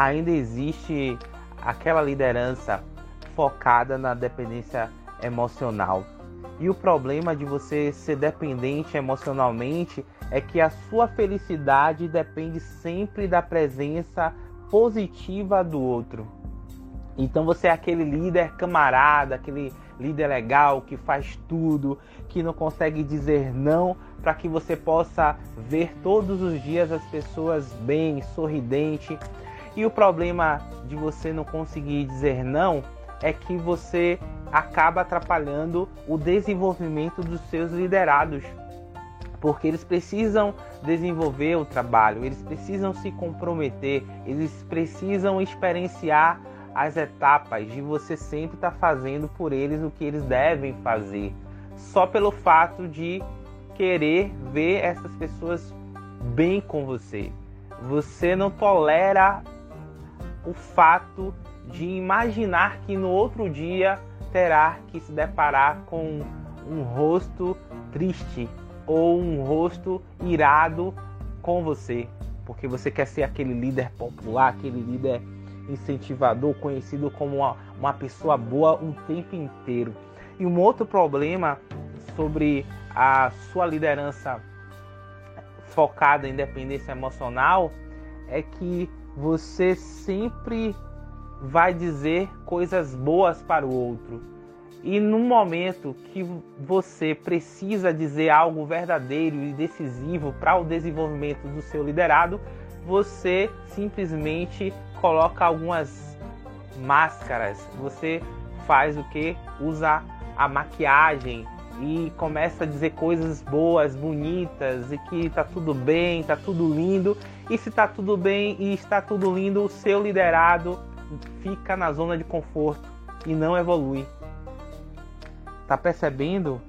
ainda existe aquela liderança focada na dependência emocional. E o problema de você ser dependente emocionalmente é que a sua felicidade depende sempre da presença positiva do outro. Então você é aquele líder camarada, aquele líder legal que faz tudo, que não consegue dizer não, para que você possa ver todos os dias as pessoas bem, sorridente. E o problema de você não conseguir dizer não é que você acaba atrapalhando o desenvolvimento dos seus liderados. Porque eles precisam desenvolver o trabalho, eles precisam se comprometer, eles precisam experienciar as etapas de você sempre estar tá fazendo por eles o que eles devem fazer, só pelo fato de querer ver essas pessoas bem com você. Você não tolera o fato de imaginar que no outro dia terá que se deparar com um rosto triste ou um rosto irado com você, porque você quer ser aquele líder popular, aquele líder incentivador, conhecido como uma, uma pessoa boa um tempo inteiro. E um outro problema sobre a sua liderança focada em dependência emocional é que você sempre vai dizer coisas boas para o outro. E no momento que você precisa dizer algo verdadeiro e decisivo para o desenvolvimento do seu liderado, você simplesmente coloca algumas máscaras. Você faz o que? Usa a maquiagem e começa a dizer coisas boas, bonitas e que tá tudo bem, tá tudo lindo. E se tá tudo bem e está tudo lindo, o seu liderado fica na zona de conforto e não evolui. Tá percebendo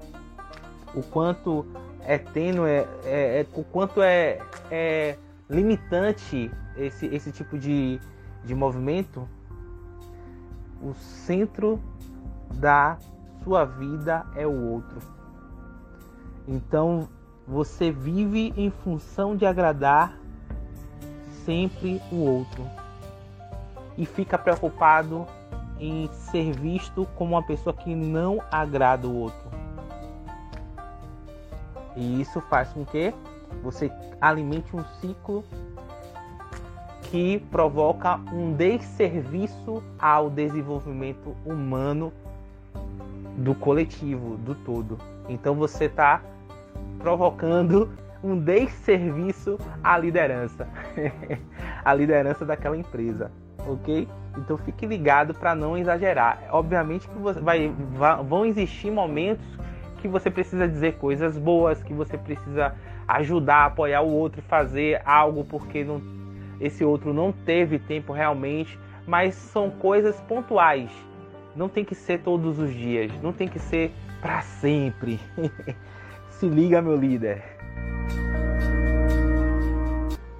o quanto é tênue, é, é, o quanto é, é limitante esse, esse tipo de, de movimento? O centro da sua vida é o outro. Então você vive em função de agradar sempre o outro e fica preocupado em ser visto como uma pessoa que não agrada o outro. E isso faz com que você alimente um ciclo que provoca um desserviço ao desenvolvimento humano do coletivo, do todo. Então você está provocando um desserviço à liderança, a liderança daquela empresa, ok? Então fique ligado para não exagerar. Obviamente que vai, vai, vão existir momentos que você precisa dizer coisas boas, que você precisa ajudar, apoiar o outro, fazer algo porque não, esse outro não teve tempo realmente, mas são coisas pontuais não tem que ser todos os dias, não tem que ser para sempre. Se liga, meu líder.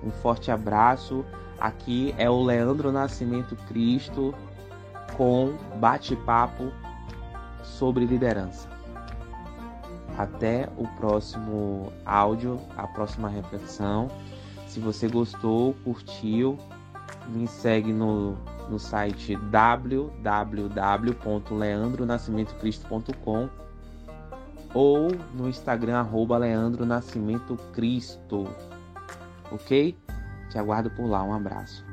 Um forte abraço. Aqui é o Leandro Nascimento Cristo com bate-papo sobre liderança. Até o próximo áudio, a próxima reflexão. Se você gostou, curtiu, me segue no no site www.leandronascimentocristo.com ou no Instagram arroba Leandro Nascimento Cristo. Ok? Te aguardo por lá. Um abraço.